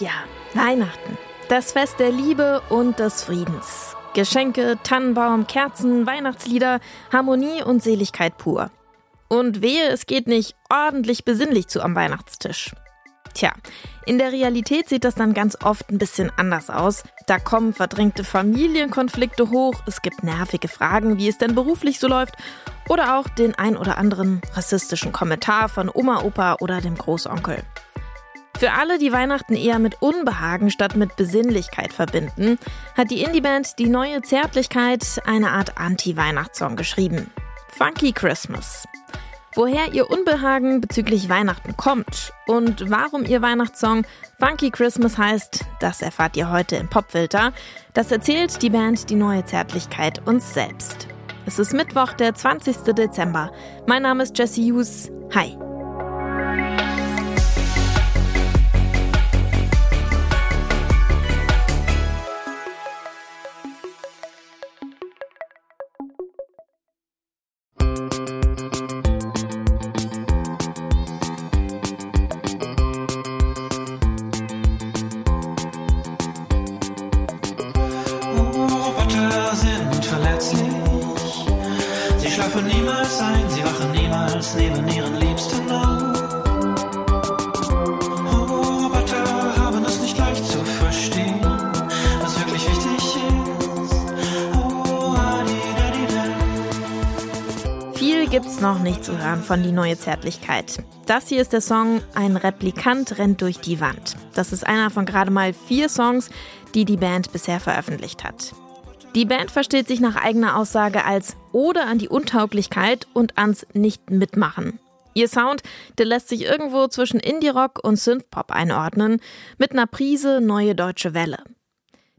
Ja, Weihnachten. Das Fest der Liebe und des Friedens. Geschenke, Tannenbaum, Kerzen, Weihnachtslieder, Harmonie und Seligkeit pur. Und wehe, es geht nicht ordentlich besinnlich zu am Weihnachtstisch. Tja, in der Realität sieht das dann ganz oft ein bisschen anders aus. Da kommen verdrängte Familienkonflikte hoch, es gibt nervige Fragen, wie es denn beruflich so läuft oder auch den ein oder anderen rassistischen Kommentar von Oma, Opa oder dem Großonkel. Für alle, die Weihnachten eher mit Unbehagen statt mit Besinnlichkeit verbinden, hat die Indieband Die neue Zärtlichkeit eine Art Anti-Weihnachtssong geschrieben. Funky Christmas. Woher ihr Unbehagen bezüglich Weihnachten kommt und warum ihr Weihnachtssong Funky Christmas heißt, das erfahrt ihr heute im Popfilter. Das erzählt die Band Die neue Zärtlichkeit uns selbst. Es ist Mittwoch, der 20. Dezember. Mein Name ist Jesse Hughes. Hi. Schlafen niemals ein, sie wachen niemals neben ihren Liebsten auf. Oh, Roboter haben es nicht leicht zu verstehen, was wirklich wichtig ist. Oh, Viel gibt's noch nicht zu hören von Die neue Zärtlichkeit. Das hier ist der Song Ein Replikant rennt durch die Wand. Das ist einer von gerade mal vier Songs, die die Band bisher veröffentlicht hat. Die Band versteht sich nach eigener Aussage als Ode an die Untauglichkeit und ans Nicht-Mitmachen. Ihr Sound, der lässt sich irgendwo zwischen Indie-Rock und Synthpop einordnen, mit einer Prise Neue Deutsche Welle.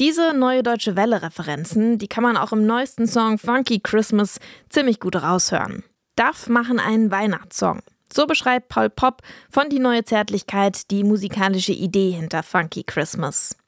Diese Neue Deutsche Welle-Referenzen, die kann man auch im neuesten Song Funky Christmas ziemlich gut raushören. Duff machen einen Weihnachtssong. So beschreibt Paul Pop von Die neue Zärtlichkeit die musikalische Idee hinter Funky Christmas.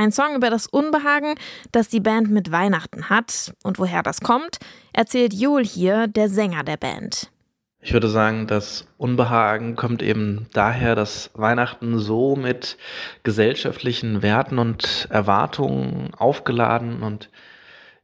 Ein Song über das Unbehagen, das die Band mit Weihnachten hat. Und woher das kommt, erzählt Joel hier, der Sänger der Band. Ich würde sagen, das Unbehagen kommt eben daher, dass Weihnachten so mit gesellschaftlichen Werten und Erwartungen aufgeladen und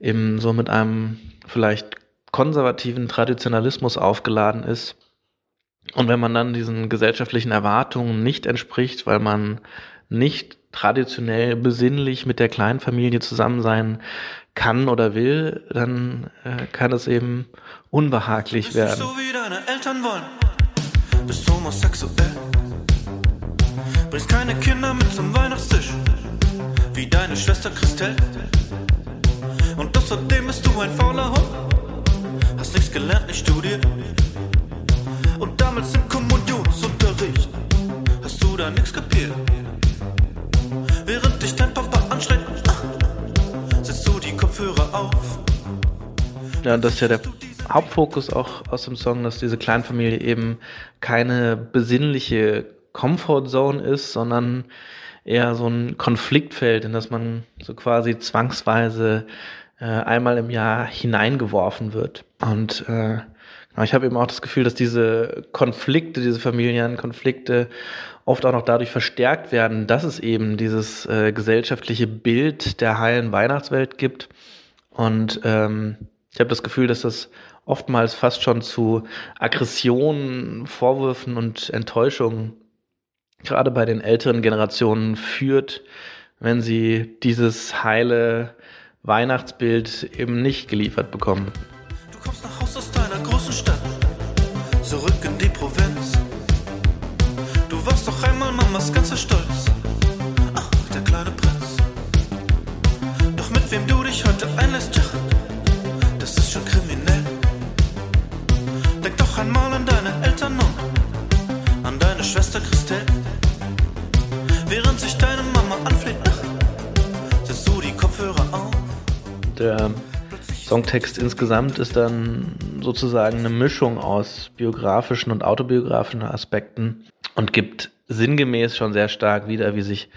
eben so mit einem vielleicht konservativen Traditionalismus aufgeladen ist. Und wenn man dann diesen gesellschaftlichen Erwartungen nicht entspricht, weil man nicht traditionell besinnlich mit der Kleinfamilie zusammen sein kann oder will, dann äh, kann es eben unbehaglich Bist werden. Du so wie deine Eltern wollen. Bist homosexuell. Bringst keine Kinder mit zum Weihnachtstisch. Wie deine Schwester Christelle. Und außerdem bist du ein fauler Hund. Hast nichts gelernt, nicht studiert. Und damals im Kommunionsunterricht hast du da nichts kapiert. Während dich dein Papa anschreit, setzt du die Kopfhörer auf. Ja, das ist ja der Hauptfokus auch aus dem Song, dass diese Kleinfamilie eben keine besinnliche Comfortzone ist, sondern eher so ein Konfliktfeld, in das man so quasi zwangsweise äh, einmal im Jahr hineingeworfen wird. Und äh, ich habe eben auch das Gefühl, dass diese Konflikte, diese Familienkonflikte oft auch noch dadurch verstärkt werden, dass es eben dieses äh, gesellschaftliche Bild der heilen Weihnachtswelt gibt. Und ähm, ich habe das Gefühl, dass das oftmals fast schon zu Aggressionen, Vorwürfen und Enttäuschungen gerade bei den älteren Generationen führt, wenn sie dieses heile Weihnachtsbild eben nicht geliefert bekommen. Du kommst nach Haus aus deiner großen Stadt, zurück in Mamas ganzer Stolz. Ach, der kleine Prinz. Doch mit wem du dich heute einlässt, ja, das ist schon kriminell. Denk doch einmal an deine Eltern und an deine Schwester Christelle. Während sich deine Mama anfleht, ach, setzt du die Kopfhörer auf. Der Songtext insgesamt ist dann sozusagen eine Mischung aus biografischen und autobiografischen Aspekten und gibt sinngemäß schon sehr stark wieder, wie sich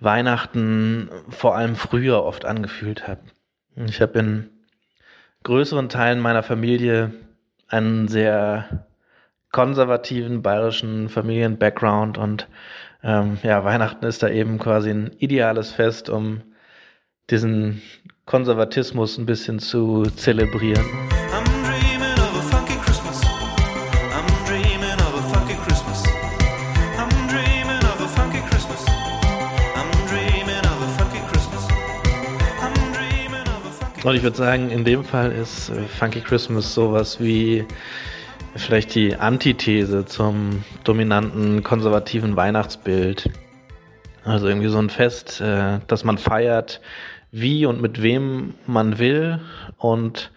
Weihnachten vor allem früher oft angefühlt hat. Ich habe in größeren Teilen meiner Familie einen sehr konservativen bayerischen Familien-Background und ähm, ja, Weihnachten ist da eben quasi ein ideales Fest, um diesen Konservatismus ein bisschen zu zelebrieren. Und ich würde sagen, in dem Fall ist äh, Funky Christmas sowas wie vielleicht die Antithese zum dominanten konservativen Weihnachtsbild. Also irgendwie so ein Fest, äh, das man feiert, wie und mit wem man will und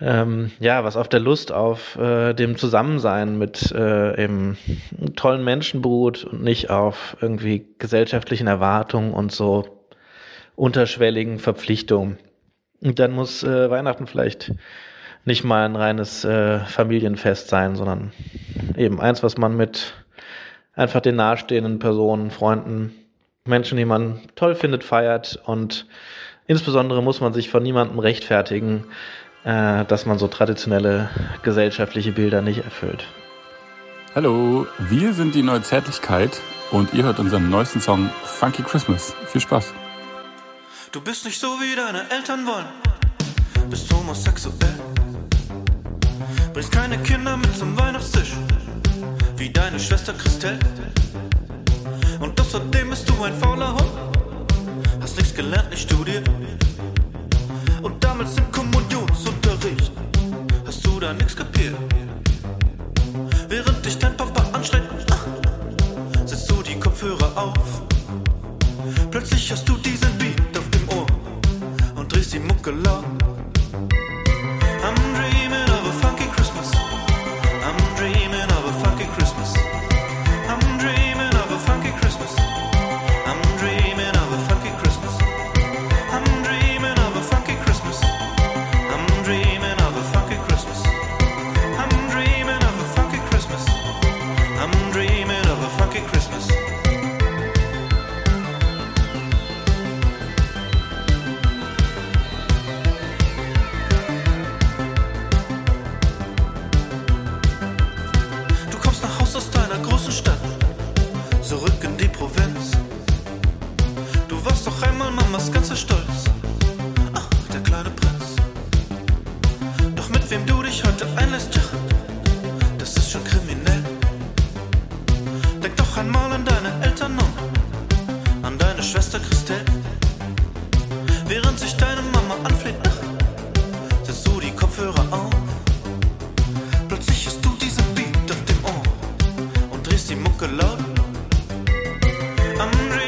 ähm, ja, was auf der Lust auf äh, dem Zusammensein mit äh, eben tollen Menschen beruht und nicht auf irgendwie gesellschaftlichen Erwartungen und so unterschwelligen Verpflichtungen. Dann muss äh, Weihnachten vielleicht nicht mal ein reines äh, Familienfest sein, sondern eben eins, was man mit einfach den nahestehenden Personen, Freunden, Menschen, die man toll findet, feiert. Und insbesondere muss man sich von niemandem rechtfertigen, äh, dass man so traditionelle gesellschaftliche Bilder nicht erfüllt. Hallo, wir sind die Neue Zärtlichkeit und ihr hört unseren neuesten Song Funky Christmas. Viel Spaß. Du bist nicht so, wie deine Eltern wollen. Bist homosexuell. Bringst keine Kinder mit zum Weihnachtstisch. Wie deine Schwester Christelle. Und außerdem bist du ein fauler Hund. Hast nichts gelernt, nicht studiert. Und damals im Kommunionsunterricht hast du da nichts kapiert. Während dich dein Papa anschreit, setzt du die Kopfhörer auf. Plötzlich hast du diesen einlässt, ja, das ist schon kriminell. Denk doch einmal an deine Eltern und an deine Schwester Christelle. Während sich deine Mama anfleht, ach, setzt du die Kopfhörer auf. Plötzlich hast du diesen Beat auf dem Ohr und drehst die Mucke laut. I'm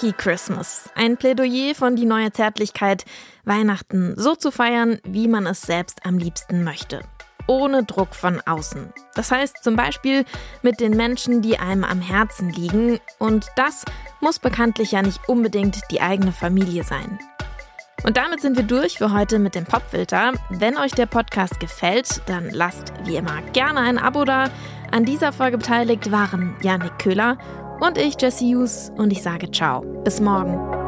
Funky Christmas. Ein Plädoyer von die neue Zärtlichkeit, Weihnachten so zu feiern, wie man es selbst am liebsten möchte. Ohne Druck von außen. Das heißt zum Beispiel mit den Menschen, die einem am Herzen liegen. Und das muss bekanntlich ja nicht unbedingt die eigene Familie sein. Und damit sind wir durch für heute mit dem Popfilter. Wenn euch der Podcast gefällt, dann lasst wie immer gerne ein Abo da. An dieser Folge beteiligt waren Janik Köhler und ich, Jesse Hughes, und ich sage ciao. Bis morgen.